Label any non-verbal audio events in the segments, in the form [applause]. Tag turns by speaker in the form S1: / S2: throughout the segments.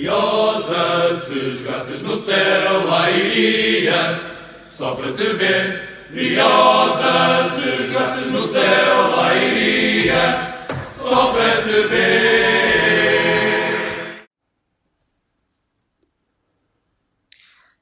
S1: Briosa, se jogasses no céu, lá iria, só para te ver. Briosa, se jogasses no céu, lá iria, só para te ver.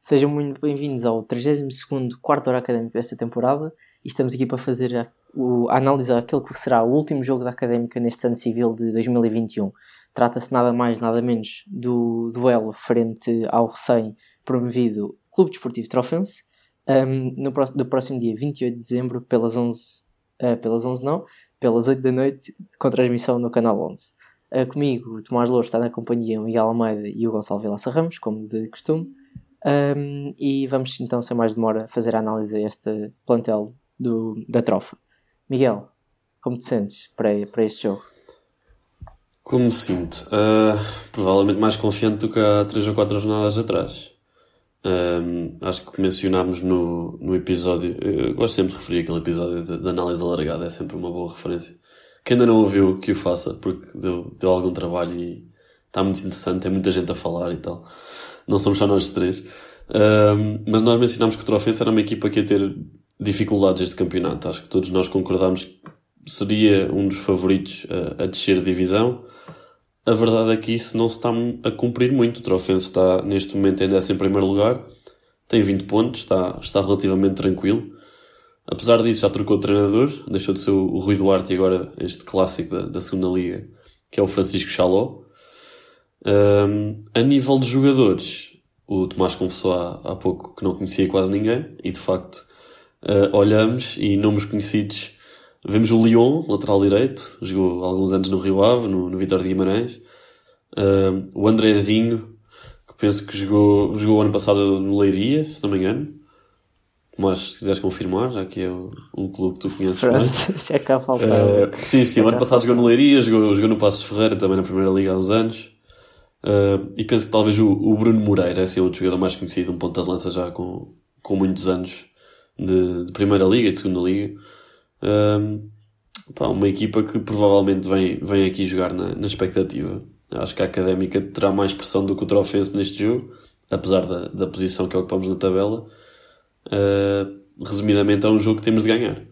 S2: Sejam muito bem-vindos ao 32º quarto hora académico desta temporada e estamos aqui para fazer a, o, a análise daquele que será o último jogo da académica neste ano civil de 2021. Trata-se nada mais, nada menos do duelo frente ao recém-promovido Clube Desportivo Trofense, um, no, do próximo dia 28 de dezembro, pelas 11, uh, pelas 11 não, pelas 8 da noite, com transmissão no canal 11. Uh, comigo, o Tomás Louro está na companhia o Miguel Almeida e o Gonçalo Vilaça Ramos, como de costume. Um, e vamos então, sem mais demora, fazer a análise a este plantel do, da trofa. Miguel, como te sentes para, para este jogo?
S3: Como me sinto? Uh, provavelmente mais confiante do que há 3 ou 4 jornadas atrás. Um, acho que mencionámos no, no episódio, eu gosto sempre de referir aquele episódio de, análise alargada, é sempre uma boa referência. Quem ainda não ouviu, que o faça, porque deu, deu algum trabalho e está muito interessante, tem muita gente a falar e tal. Não somos só nós três. Um, mas nós mencionámos que o Trofense era uma equipa que ia ter dificuldades este campeonato. Acho que todos nós concordámos que seria um dos favoritos a, a descer de divisão. A verdade é que isso não se está a cumprir muito. O Trofense está neste momento em 11 lugar, tem 20 pontos, está, está relativamente tranquilo. Apesar disso, já trocou de treinador, deixou de ser o Rui Duarte e agora este clássico da, da segunda liga, que é o Francisco Chaló. Um, a nível de jogadores, o Tomás confessou há, há pouco que não conhecia quase ninguém, e de facto uh, olhamos e nomes conhecidos. Vemos o Lyon, lateral direito, jogou alguns anos no Rio Ave, no, no Vitória de Guimarães. Uh, o Andrezinho, que penso que jogou, jogou ano passado no Leiria, se não me engano. Mas se quiseres confirmar, já que é um clube que tu conheces
S2: Pronto, já cá faltava.
S3: Uh, sim, sim, o ano passado jogou no Leiria, jogou, jogou no Passos Ferreira também na Primeira Liga há uns anos. Uh, e penso que talvez o, o Bruno Moreira é assim, outro jogador mais conhecido, um ponta de lança já com, com muitos anos de, de Primeira Liga e de Segunda Liga. Um, pá, uma equipa que provavelmente vem, vem aqui jogar na, na expectativa. Acho que a Académica terá mais pressão do que o Trofense neste jogo, apesar da, da posição que ocupamos na tabela. Uh, resumidamente, é um jogo que temos de ganhar.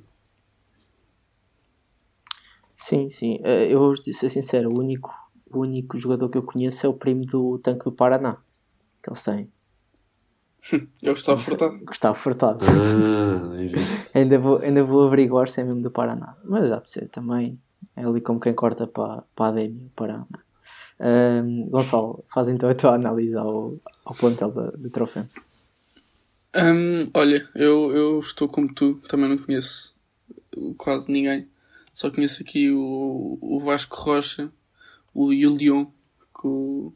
S2: Sim, sim. Uh, eu vou ser sincero, o único, o único jogador que eu conheço é o primo do Tanque do Paraná, que eles têm. [laughs]
S4: É o Gustavo Furtado. [laughs]
S2: Gustavo Furtado.
S3: Ah,
S2: ainda, vou, ainda vou averiguar se é mesmo do Paraná. Mas já de ser também. É ali como quem corta para, para a Demi, Paraná. Um, Gonçalo, faz então a tua análise ao, ao plantel de Trofense.
S4: Um, olha, eu, eu estou como tu, também não conheço quase ninguém. Só conheço aqui o, o Vasco Rocha o, e o Leon, que o,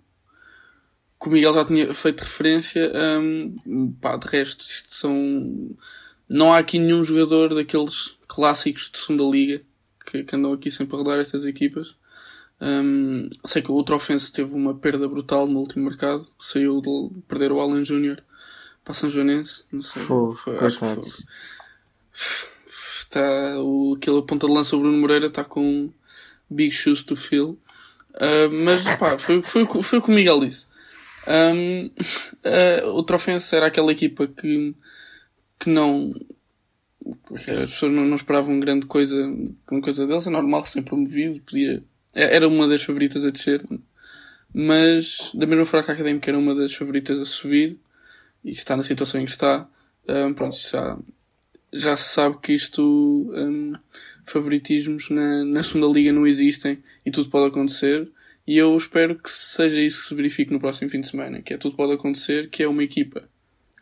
S4: que o Miguel já tinha feito referência, um, pá, de resto, isto são. Não há aqui nenhum jogador daqueles clássicos de segunda liga que, que andam aqui sempre a rodar estas equipas. Um, sei que o Trofense teve uma perda brutal no último mercado, saiu de perder o Alan Júnior para São Joanense, não sei.
S2: Foi, foi, acho que foi.
S4: Está, o, aquele ponta de lança o Bruno Moreira está com big shoes to fill. Uh, mas pá, foi, foi, foi o que o Miguel disse. Um, uh, [laughs] o Trofense era aquela equipa que, que não. As pessoas não, não esperavam grande coisa, grande coisa deles, é normal, sem promovido, podia. É, era uma das favoritas a descer, mas da mesma forma que a Académica era uma das favoritas a subir e está na situação em que está, um, pronto, já, já se sabe que isto, um, favoritismos na, na segunda liga não existem e tudo pode acontecer. E eu espero que seja isso que se verifique no próximo fim de semana, que é tudo pode acontecer, que é uma equipa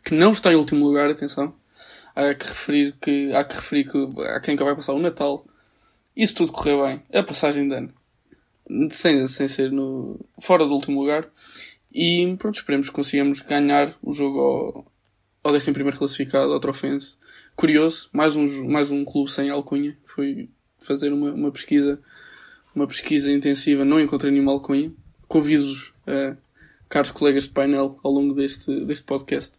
S4: que não está em último lugar, atenção. Há que referir que, há que referir que há quem que vai passar o Natal. Se tudo correr bem, a passagem de ano. Sem, sem ser no, fora do último lugar. E pronto, esperemos que consigamos ganhar o jogo ao, ao 11 classificado, ao Trofense. Curioso, mais um, mais um clube sem alcunha. Foi fazer uma, uma pesquisa uma pesquisa intensiva, não encontrei nenhuma alcunha. Convido-os, uh, caros colegas de painel, ao longo deste, deste podcast,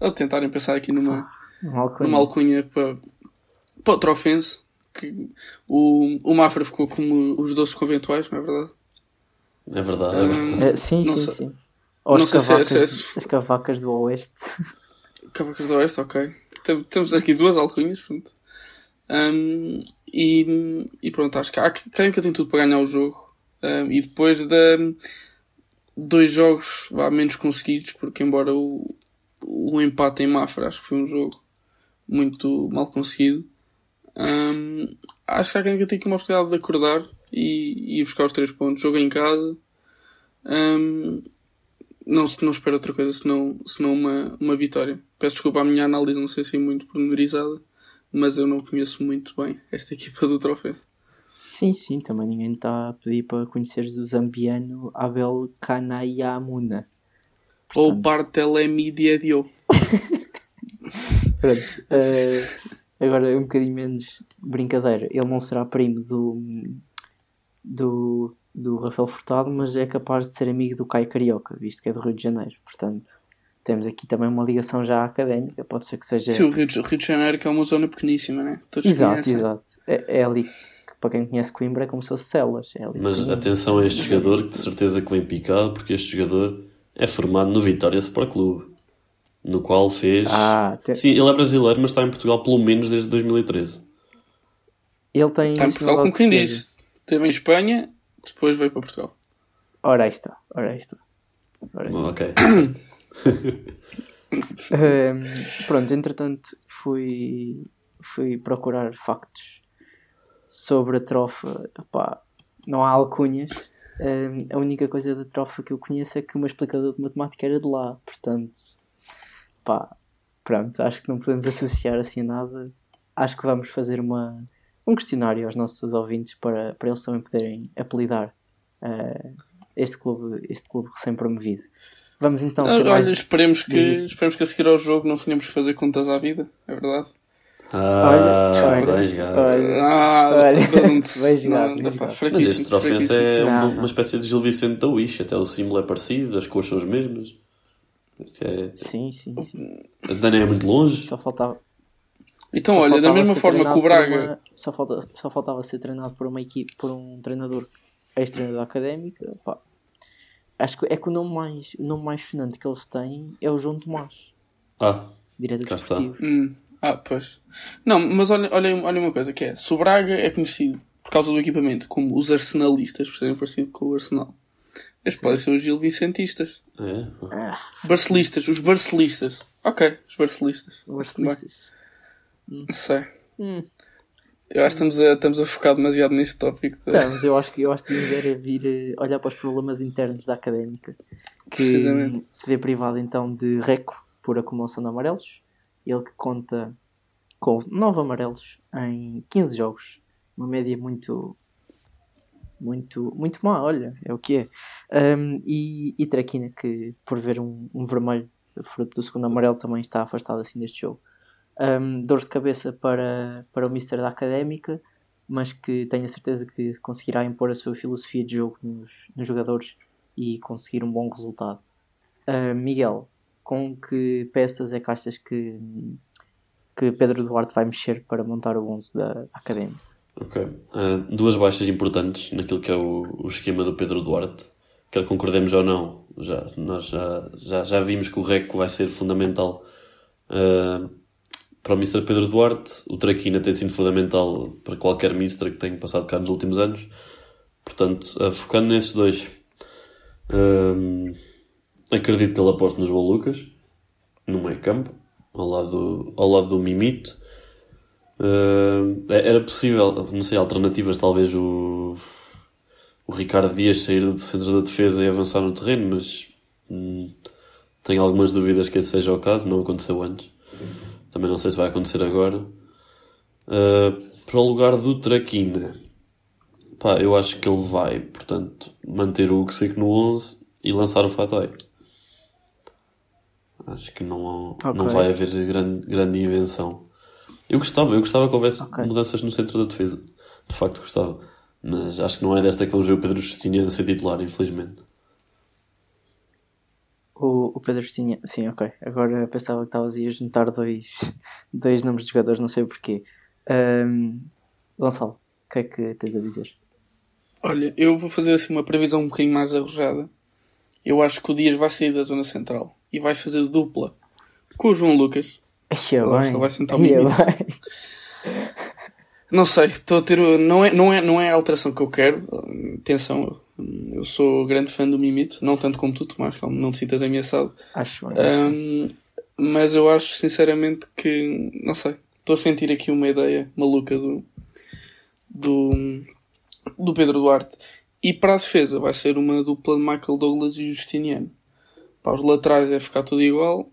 S4: a tentarem pensar aqui numa,
S2: uma alcunha,
S4: numa alcunha para, para o Trofense. Que o, o Mafra ficou como os doces conventuais, não é verdade?
S3: É verdade. É
S2: verdade. Uh, sim, sim,
S4: sei,
S2: sim. Ou
S4: Não
S2: as
S4: sei se é-
S2: cavacas,
S4: se é- se-
S2: as cavacas do Oeste. [laughs]
S4: Cavacas do Oeste, ok. Tem- Temos aqui duas alcunhas, pronto. Um, e, e pronto, acho que a Académica tem tudo para ganhar o jogo. Um, e depois de dois jogos vá, menos conseguidos, porque embora o, o empate em Mafra acho que foi um jogo muito mal conseguido, um, acho que a Académica tem aqui uma oportunidade de acordar e, e buscar os três pontos. Jogo em casa. Um, não, não espero outra coisa senão, senão uma, uma vitória. Peço desculpa à minha análise, não sei se é muito pormenorizada, mas eu não conheço muito bem esta equipa do Trofense.
S2: Sim, sim, também ninguém está a pedir para conheceres o zambiano Abel Kanayamuna.
S4: Ou
S2: Portanto-
S4: Barthelemy Diedio. [laughs]
S2: Pronto. eh, agora, um bocadinho menos brincadeira. Ele não será primo do, do, do Rafael Furtado, mas é capaz de ser amigo do Caio Carioca, visto que é do Rio de Janeiro. Portanto, temos aqui também uma ligação já académica. Pode ser que seja.
S4: Sim, o Rio, de, o Rio de Janeiro que é uma zona pequeníssima, né? Todos
S2: exato,
S4: conhecem.
S2: exato. É, é ali que, para quem conhece Coimbra, é como se fosse Celas. É
S3: Mas
S2: pequenino.
S3: atenção a este jogador, que de certeza que vem picado, porque este jogador é formado no Vitória Sport Clube, no qual fez.
S2: Ah, te-
S3: Sim, ele é brasileiro, mas está em Portugal pelo menos desde 2013.
S2: ele tem.
S4: Está em Portugal, como quem diz. Esteve em Espanha, depois veio para Portugal.
S2: Ora aí está, ora aí está. Ora aí está.
S3: Ok.
S2: Ahm, pronto, entretanto fui, fui procurar factos sobre a trofa. Epá, não há alcunhas. Ahm, a única coisa da trofa que eu conheço é que o meu explicador de matemática era de lá. Portanto, pá, pronto, acho que não podemos associar assim a nada. Acho que vamos fazer uma, um questionário aos nossos ouvintes para, para eles também poderem apelidar ah, este clube, este clube recém-promovido. Vamos então ser
S4: Olha,
S2: mais
S4: esperemos que,
S2: Diz
S4: esperemos que a seguir ao jogo não tenhamos que fazer contas à vida, é verdade.
S3: Ah,
S2: Olha,
S3: bem jogado.
S2: olha.
S4: Ah,
S2: Olha,
S4: pronto. [laughs]
S2: bem jogado,
S4: Não,
S2: bem
S4: pá,
S2: jogado.
S3: Mas este trofense é uma,
S2: Não, não.
S3: uma espécie de Gil Vicente da Wish, até o símbolo é parecido, as cores são as mesmas. É...
S2: Sim, sim, sim.
S3: A Dana é muito longe.
S2: Só faltava.
S4: Então,
S2: só
S4: olha, da
S2: faltava
S4: mesma
S2: ser
S4: forma que o Braga.
S2: uma- só, falta, só faltava ser treinado por uma equipe, por um treinador ex-treinador académico. pá. Acho que é que o nome mais, o nome mais sonante que eles têm é o João Tomás,
S3: Ah,
S2: diretor desportivo.
S4: Hum, ah, pois. Não, mas olha, olha, olha uma coisa que é. Se o Braga é conhecido por causa do equipamento como os arsenalistas, por serem parecido com o Arsenal. Estes podem ser os Gil Vicentistas.
S3: é.
S2: Ah,
S4: Barcelistas, os Barcelistas. Ok, os Barcelistas.
S2: os arcelistas.
S4: Não sei.
S2: Hum.
S4: Eu acho que estamos a, estamos a focar demasiado neste tópico.
S2: mas eu acho que eu acho que devíamos era vir eh, olhar para os problemas internos da académica, que se vê privado então de Reco por acumulação de amarelos, ele que conta com 9 amarelos em 15 jogos, uma média muito muito muito má, olha, é o que é. Um, e, e Traquina que por ver um, um vermelho fruto do segundo amarelo também está afastado assim deste jogo. Um, dor de cabeça para, para o Mister da Académica, mas que tenho a certeza que conseguirá impor a sua filosofia de jogo nos, nos jogadores e conseguir um bom resultado. Uh, Miguel, com que peças é que que, que Pedro Duarte vai mexer para montar o 11 da Académica?
S3: Ok. Ah, duas baixas importantes naquilo que é o, o esquema do Pedro Duarte. Quer concordemos ou não, já, nós já, já, já vimos que o Reco vai ser fundamental ah, para o Mr. Pedro Duarte. O Traquina tem sido fundamental para qualquer Mr. que tenha passado cá nos últimos anos. Portanto, focando nesses dois, ah, acredito que ele aposte no João Lucas, no meio campo, ao lado, ao lado do Mimito. Uh, era possível, não sei, alternativas, talvez o, o Ricardo Dias sair do centro da defesa e avançar no terreno, mas hum, tenho algumas dúvidas que esse seja o caso, não aconteceu antes. Também não sei se vai acontecer agora. Uh, para o lugar do Traquina, pá, eu acho que ele vai, portanto, manter o Seco no 11 e lançar o Fatai. Acho que não, não
S2: Ok.
S3: vai haver grande, grande invenção. Eu gostava, eu gostava que houvesse
S2: Ok.
S3: mudanças no centro da defesa. De facto gostava. Mas acho que não é desta que vamos ver o Pedro Justiniano a ser titular, infelizmente.
S2: O, o Pedro tinha. Sim, ok. Agora pensava que estavas a juntar dois, [laughs] dois nomes de jogadores, não sei porquê. Um, Gonçalo, o que é que tens a dizer?
S4: Olha, eu vou fazer assim uma previsão um bocadinho mais arrojada. Eu acho que o Dias vai sair da zona central e vai fazer dupla com o João Lucas.
S2: Ia bem.
S4: vai sentar o
S2: Ia
S4: Mimito.
S2: bem.
S4: Não sei, estou a ter. Não é, não, é, não é a alteração que eu quero. Atenção, eu sou grande fã do Mimito, não tanto como tu, Tomás, calma, não te sintas ameaçado.
S2: Acho.
S4: Ahm, mas eu acho sinceramente que. Não sei, estou a sentir aqui uma ideia maluca do. do. do Pedro Duarte. E para a defesa vai ser uma dupla de Michael Douglas e Justiniano. Para os laterais é ficar tudo igual.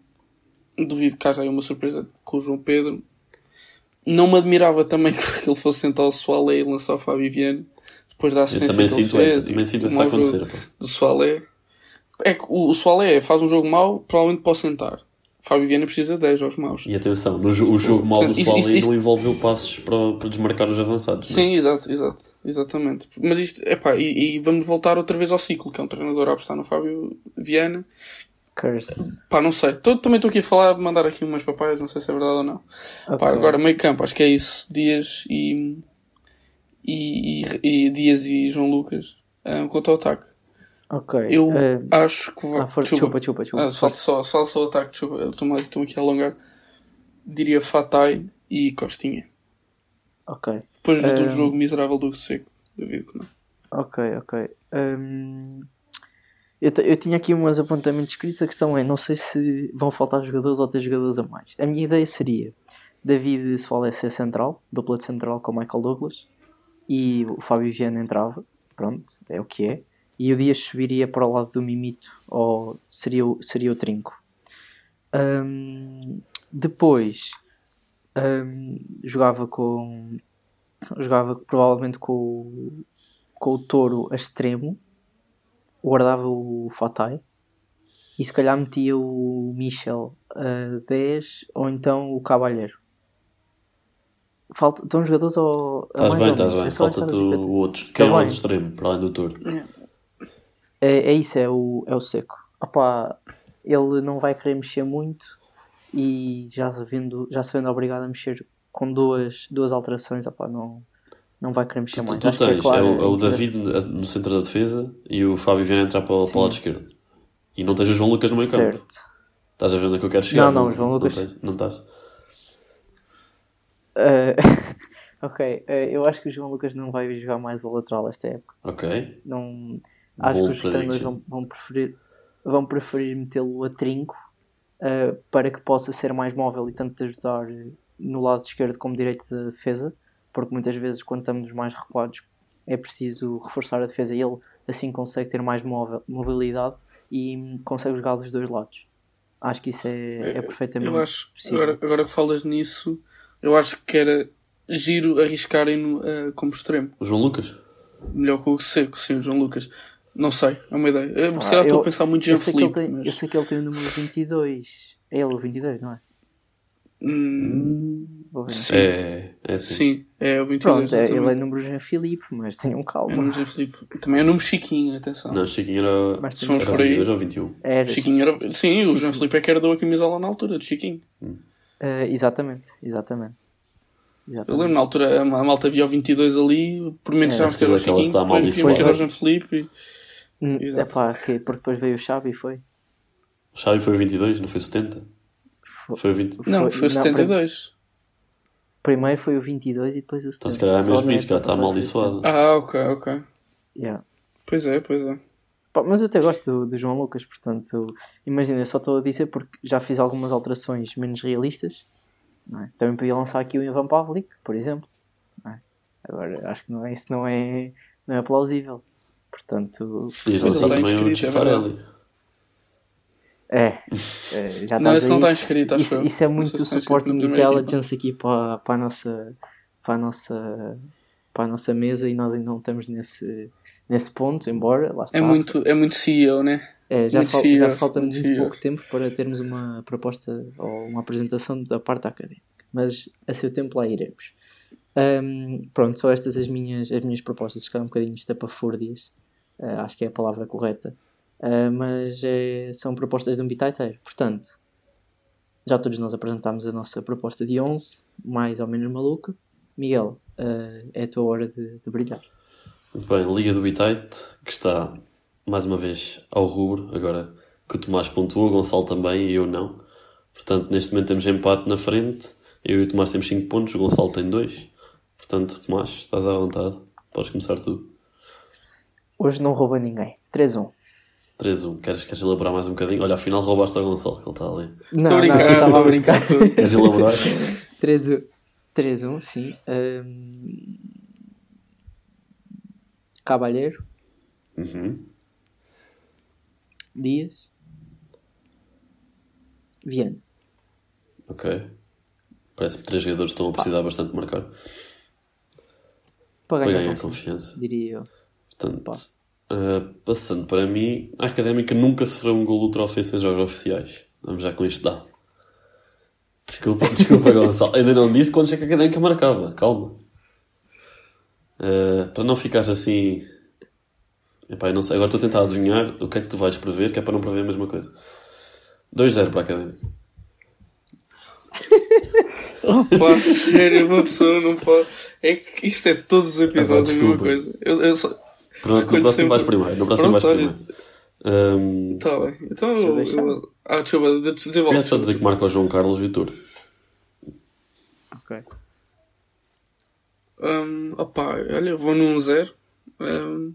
S4: Duvido que haja aí uma surpresa com o João Pedro. Não me admirava também [laughs] que ele fosse sentar o Soalé e lançar o Fábio Viana. Depois da
S3: Eu
S4: assistência
S3: também
S4: que ele
S3: sinto
S4: fez.
S3: essa, também sinto
S4: o
S3: essa a
S4: mau
S3: acontecer. pá.
S4: do Soalé. É que o, o Soalé faz um jogo mau, provavelmente pode sentar. Fábio Viana precisa de 10 jogos maus.
S3: E atenção, no, o jogo mal do
S4: Portanto, isto-
S3: Soalé
S4: isto-
S3: não envolveu passos para, para desmarcar os avançados. não é?
S4: Sim, exato, exato, exatamente. Mas isto, epá, e, e vamos voltar outra vez ao ciclo, que é um treinador a apostar no Fábio Viana.
S2: Curse.
S4: Pá, não sei. Tô- também estou aqui a falar, mandar aqui umas papaias, não sei se é verdade ou não. Pá,
S2: Ok.
S4: agora, meio campo, acho que é isso. Dias e. E, e, e Dias e João Lucas. ah, quanto ao ataque.
S2: Ok.
S4: Eu
S2: eh,
S4: acho que vai.
S2: ah, for- desculpa, desculpa, desculpa.
S4: Ah, só, só, só, só o ataque, eu estou aqui a alongar. Diria Fatai e Costinha.
S2: Ok.
S4: Depois do
S2: Um,
S4: jogo miserável do Seco, David, que não.
S2: Ok, ok. Hum, eu, eu tinha aqui umas apontamentos escritos. A questão é: não sei se vão faltar jogadores ou ter jogadores a mais. A minha ideia seria David Soares ser central, dupla de central com Michael Douglas, e o Fábio Viana entrava. Pronto, é o que é. E o Dias subiria para o lado do Mimito, ou seria, seria o Trinco. Hum, depois hum, jogava com. Jogava provavelmente com com o touro a extremo, guardava o Fatai e se calhar metia o Michel a 10 ou então o Cabalheiro. Falta, estão jogadores ou. a
S3: Estás
S2: mais
S3: bem, estás bem.
S2: É
S3: Falta-te o outro.
S2: Tá
S3: Quem é o outro extremo, para além do touro?
S2: É, é isso, é o, é o seco. Opá, ele não vai querer mexer muito e já se vendo, já se vendo obrigado a mexer com duas, duas alterações, opá, não, não vai querer mexer
S3: Tu,
S2: muito.
S3: tu
S2: Acho que
S3: tens, é,
S2: claro,
S3: o, é o David no centro da defesa e o Fábio Viana entrar para, para o lado esquerdo. E não tens o João Lucas no meio campo.
S2: Certo.
S3: Estás a ver onde é que eu quero chegar?
S2: Não, não, o João Lucas-
S3: Não, tens- não estás?
S2: Eh, [laughs] ok, eh, eu acho que o João Lucas não vai jogar mais a lateral esta época.
S3: Ok.
S2: Não, acho
S3: Bold
S2: que os
S3: prediction.
S2: vão, vão preferir, vão preferir metê-lo a trinco eh, para que possa ser mais móvel e tanto te ajudar eh, no lado esquerdo como direito da defesa, porque muitas vezes quando estamos mais recuados é preciso reforçar a defesa e ele assim consegue ter mais móvel, mobilidade e consegue jogar dos dois lados. Acho que isso é, é perfeitamente
S4: Eu acho,
S2: possível.
S4: agora, agora que falas nisso, eu acho que era giro arriscarem-no eh, como extremo.
S3: O João Lucas?
S4: Melhor que o Seco, sim, o João Lucas. Não sei, é uma ideia. Eu,
S2: Ah,
S4: se calhar estou
S2: eu-
S4: a pensar muito em
S2: que
S4: Felipe,
S2: tem,
S4: mas...
S2: eu sei que ele tem o número 22. É ele o 22, não é?
S4: Hum, sim,
S3: É, é assim.
S4: sim, é o 22.
S2: Pronto, é, ele é número Jean Filipe, mas tenham
S4: É o
S2: calma.
S4: número Jean Felipe. Também é o número Chiquinho, atenção.
S3: Não, Chiquinho era,
S2: Mas
S4: Se
S3: era
S4: por aí,
S3: 22 ou 21.
S2: Era,
S4: Chiquinho era... Sim, o Jean Felipe é que herdou a camisola na altura de Chiquinho.
S2: Eh, exatamente, exatamente.
S4: Eu
S2: exatamente.
S4: lembro, na altura, a malta via o 22 ali, por menos
S2: É,
S4: já
S3: sim,
S4: ser o Chiquinho,
S3: está
S4: depois era o. Jean Felipe. e-
S2: Hum,
S4: exato.
S2: epá, que, porque depois veio o Xavi e foi.
S3: O Xavi foi o 22, não foi 70?
S2: Foi-
S3: Foi o 20.
S4: Não, foi o
S2: não,
S4: 72.
S2: Primeiro foi o 22 e depois o 70.
S3: Então se calhar é mesmo isso, que ela
S2: época
S3: está
S2: passada foi o
S3: amaldiçoada.
S4: Ah, ok, ok.
S2: 70. Yeah.
S4: Pois é, pois é.
S2: Pá, mas eu até gosto do, do João Lucas, portanto, imagina, eu só estou a dizer porque já fiz algumas alterações menos realistas. não é? Também podia lançar aqui o Ivan Pavlik, por exemplo. não é? Agora, acho que não é, isso não é, não é plausível. Portanto,
S3: Podias lançar também o
S4: inscrito, é
S2: é, é, já
S4: Não,
S2: estás
S4: esse não
S2: aí.
S4: está inscrito, acho
S2: isso,
S4: eu.
S2: isso é muito
S4: se
S2: supporting intelligence aqui para, para, a nossa, para, a nossa, para a nossa mesa e nós ainda não estamos nesse, nesse ponto, embora lá está.
S4: É muito, é muito CEO, né?
S2: É, já,
S4: muito
S2: fal-
S4: CEO,
S2: já falta
S4: muito
S2: muito pouco tempo para termos uma proposta ou uma apresentação da parte académica, mas a seu tempo lá iremos. Ahm, pronto, só estas as minhas, as minhas propostas, ficaram um bocadinho estapafúrdias, Ah, acho que é a palavra correta, Ah, mas é- são propostas de um bitaiteiro. Portanto, já todos nós apresentámos a nossa proposta de 11, mais ou menos maluca. Miguel, ah, é a tua hora de, de brilhar.
S3: Muito bem, Liga do Bitite, que está mais uma vez ao rubro, agora que o Tomás pontuou, o Gonçalo também e eu não. Portanto, neste momento temos empate na frente. Eu e o Tomás temos 5 pontos, o Gonçalo tem 2. Portanto, Tomás, estás à vontade. Podes começar tu.
S2: Hoje não rouba ninguém. 3-1.
S3: 3-1. Queres, queres elaborar mais um bocadinho? Olha, afinal roubaste ao Gonçalo, que ele está ali.
S2: Não,
S4: Estou a brincar, estou
S2: estava
S4: a brincar.
S3: Queres elaborar? [laughs]
S2: 3-1, 3-1, sim. Ahm, Cabalheiro,
S3: uhum.
S2: Dias, Viana.
S3: Ok. Parece que três jogadores estão a precisar bastante de marcar.
S2: Para ganhar,
S3: ganhar
S2: confiança,
S3: confiança.
S2: diria eu.
S3: Portanto,
S2: Pá.
S3: ah, passando para mim, a Académica nunca sofreu um gol do troféu sem jogos oficiais. Vamos já com isto dado. Desculpa, [laughs] desculpa, Gonçalo. Ainda não disse quando é que a Académica marcava. Calma. Ah, para não ficares assim. Epá, eu não sei. Agora estou a tentar adivinhar o que é que tu vais prever, que é para não prever a mesma coisa. 2-0 para a Académica. [laughs]
S4: Pá, sério, uma pessoa não pode. É que isto é todos os episódios a mesma coisa. Eu, eu só...
S3: Pronto, no próximo
S4: sempre-
S3: vais primeiro. No próximo
S4: Pronto,
S3: vais
S4: olha,
S3: Ahm,
S4: Tá bem. Então
S2: Deixa eu
S4: eu. Ah, desculpa, de- desenvolve.
S3: Só dizer que marca o João Carlos Vitor.
S2: Ok.
S4: Um, opá, olha, eu vou num 0. Um,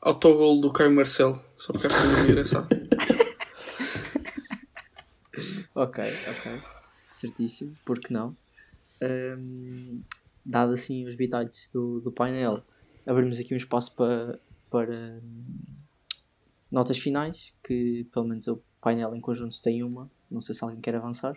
S4: autogol do Caio Marcelo. Só porque acho que é engraçado. [laughs]
S2: Ok, ok. Certíssimo, porque não? Ahm, dado assim os bitites do, do painel, abrimos aqui um espaço para, para notas finais, que pelo menos o painel em conjunto tem uma. Não sei se alguém quer avançar.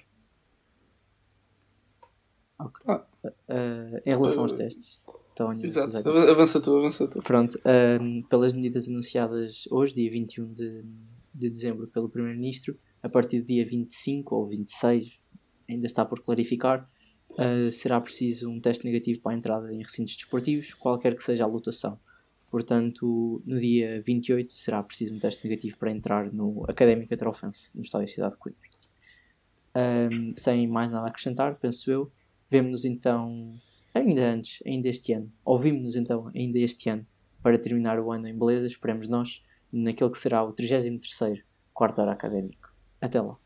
S2: Ok.
S4: Ah.
S2: Ah, em relação aos
S4: Ah,
S2: testes. Então,
S4: Exato. Avança tu, avança tu.
S2: Pronto, ahm, pelas medidas anunciadas hoje, dia 21 de, de dezembro, pelo Primeiro-Ministro, a partir do dia 25 ou 26, ainda está por clarificar, ah, será preciso um teste negativo para a entrada em recintos desportivos, qualquer que seja a lotação. Portanto, no dia 28 será preciso um teste negativo para entrar no Académica Trofense, no Estádio Cidade de Coimbra. Ahm, sem mais nada a acrescentar, penso eu, vemo-nos então ainda antes, ainda este ano, ouvimos-nos então ainda este ano para terminar o ano em beleza, esperemos nós, naquele que será o 33º quarto hora académico. Até lá.